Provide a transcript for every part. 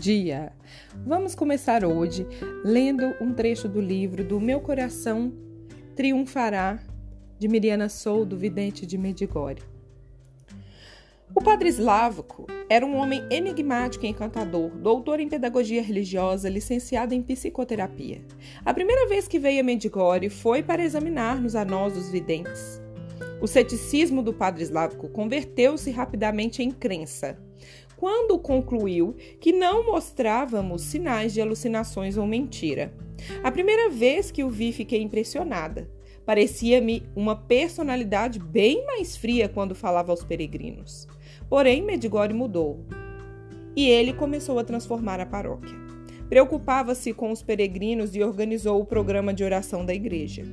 dia! Vamos começar hoje lendo um trecho do livro do Meu Coração Triunfará, de Miriana Sou, do Vidente de Medigore. O padre Slávico era um homem enigmático e encantador, doutor em pedagogia religiosa, licenciado em psicoterapia. A primeira vez que veio a Medigore foi para examinar-nos a nós, os videntes. O ceticismo do padre Slávico converteu-se rapidamente em crença quando concluiu que não mostrávamos sinais de alucinações ou mentira. A primeira vez que o vi, fiquei impressionada. Parecia-me uma personalidade bem mais fria quando falava aos peregrinos. Porém, Medigore mudou e ele começou a transformar a paróquia. Preocupava-se com os peregrinos e organizou o programa de oração da igreja.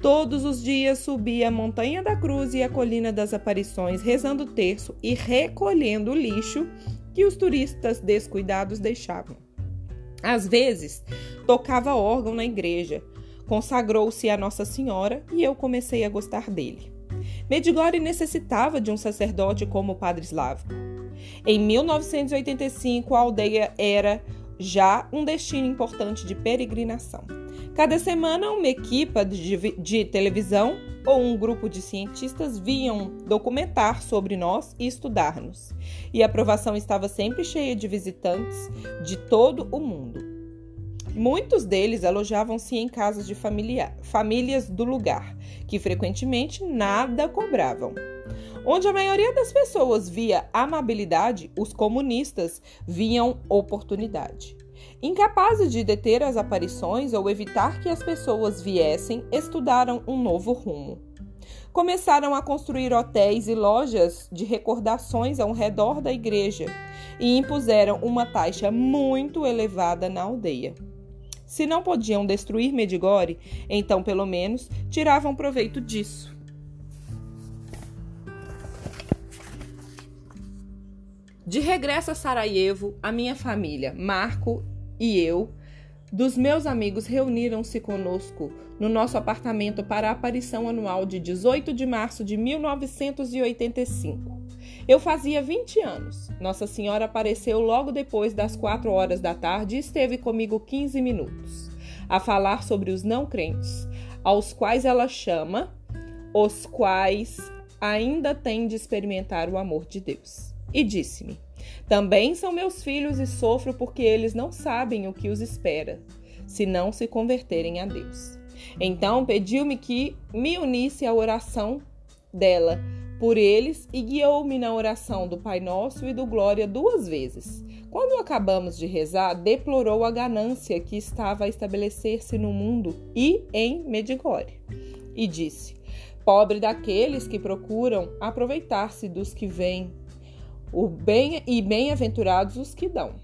Todos os dias subia a Montanha da Cruz e a Colina das Aparições, rezando o terço e recolhendo o lixo que os turistas descuidados deixavam. Às vezes, tocava órgão na igreja, consagrou-se a Nossa Senhora e eu comecei a gostar dele. Medigore necessitava de um sacerdote como o Padre Slávico. Em 1985, a aldeia era já um destino importante de peregrinação. Cada semana, uma equipa de, de, televisão ou um grupo de cientistas vinham documentar sobre nós e estudar-nos. E a aprovação estava sempre cheia de visitantes de todo o mundo. Muitos deles alojavam-se em casas de familia, famílias do lugar, que frequentemente nada cobravam. Onde a maioria das pessoas via amabilidade, os comunistas viam oportunidade. Incapazes de deter as aparições ou evitar que as pessoas viessem, estudaram um novo rumo. Começaram a construir hotéis e lojas de recordações ao redor da igreja e impuseram uma taxa muito elevada na aldeia. Se não podiam destruir Medigore, então pelo menos tiravam proveito disso. De regresso a Sarajevo, a minha família, Marco e eu, dos meus amigos reuniram-se conosco no nosso apartamento para a aparição anual de 18 de março de 1985. Eu fazia 20 anos. Nossa Senhora apareceu logo depois das 4 horas da tarde e esteve comigo 15 minutos, a falar sobre os não crentes, aos quais ela chama, os quais ainda têm de experimentar o amor de Deus e disse-me: Também são meus filhos e sofro porque eles não sabem o que os espera, se não se converterem a Deus. Então pediu-me que me unisse à oração dela por eles e guiou-me na oração do Pai Nosso e do Glória duas vezes. Quando acabamos de rezar, deplorou a ganância que estava a estabelecer-se no mundo e em Medigore. E disse: Pobre daqueles que procuram aproveitar-se dos que vêm o bem e bem-aventurados os que dão.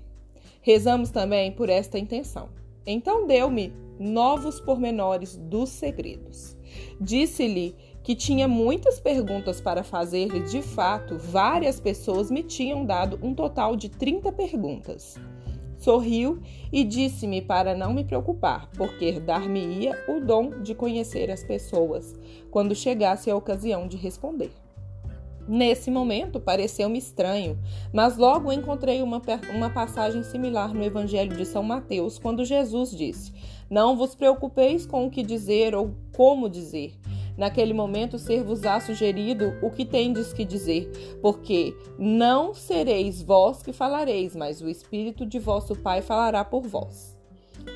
Rezamos também por esta intenção. Então deu-me novos pormenores dos segredos. Disse-lhe que tinha muitas perguntas para fazer e, de fato, várias pessoas me tinham dado um total de 30 perguntas. Sorriu e disse-me para não me preocupar, porque dar-me-ia o dom de conhecer as pessoas quando chegasse a ocasião de responder. Nesse momento, pareceu-me estranho, mas logo encontrei uma, uma passagem similar no Evangelho de São Mateus, quando Jesus disse: Não vos preocupeis com o que dizer ou como dizer. Naquele momento, ser-vos-á sugerido o que tendes que dizer, porque não sereis vós que falareis, mas o Espírito de vosso Pai falará por vós.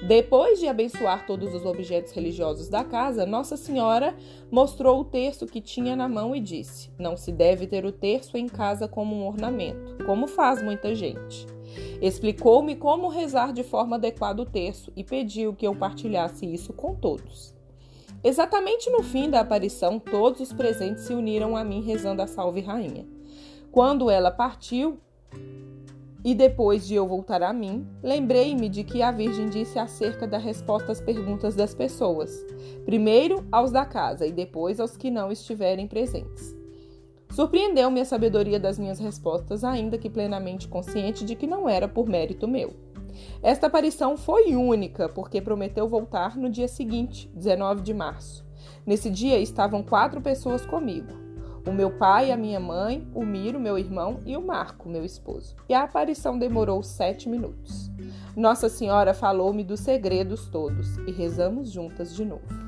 Depois de abençoar todos os objetos religiosos da casa, Nossa Senhora mostrou o terço que tinha na mão e disse: Não se deve ter o terço em casa como um ornamento, como faz muita gente. Explicou-me como rezar de forma adequada o terço e pediu que eu partilhasse isso com todos. Exatamente no fim da aparição, todos os presentes se uniram a mim rezando a Salve Rainha. Quando ela partiu, e depois de eu voltar a mim, lembrei-me de que a Virgem disse acerca da resposta às perguntas das pessoas, primeiro aos da casa e depois aos que não estiverem presentes. Surpreendeu-me a sabedoria das minhas respostas, ainda que plenamente consciente de que não era por mérito meu. Esta aparição foi única, porque prometeu voltar no dia seguinte, 19 de março. Nesse dia estavam quatro pessoas comigo o meu pai, a minha mãe, o Miro, meu irmão, e o Marco, meu esposo. E a aparição demorou sete minutos. Nossa Senhora falou-me dos segredos todos e rezamos juntas de novo.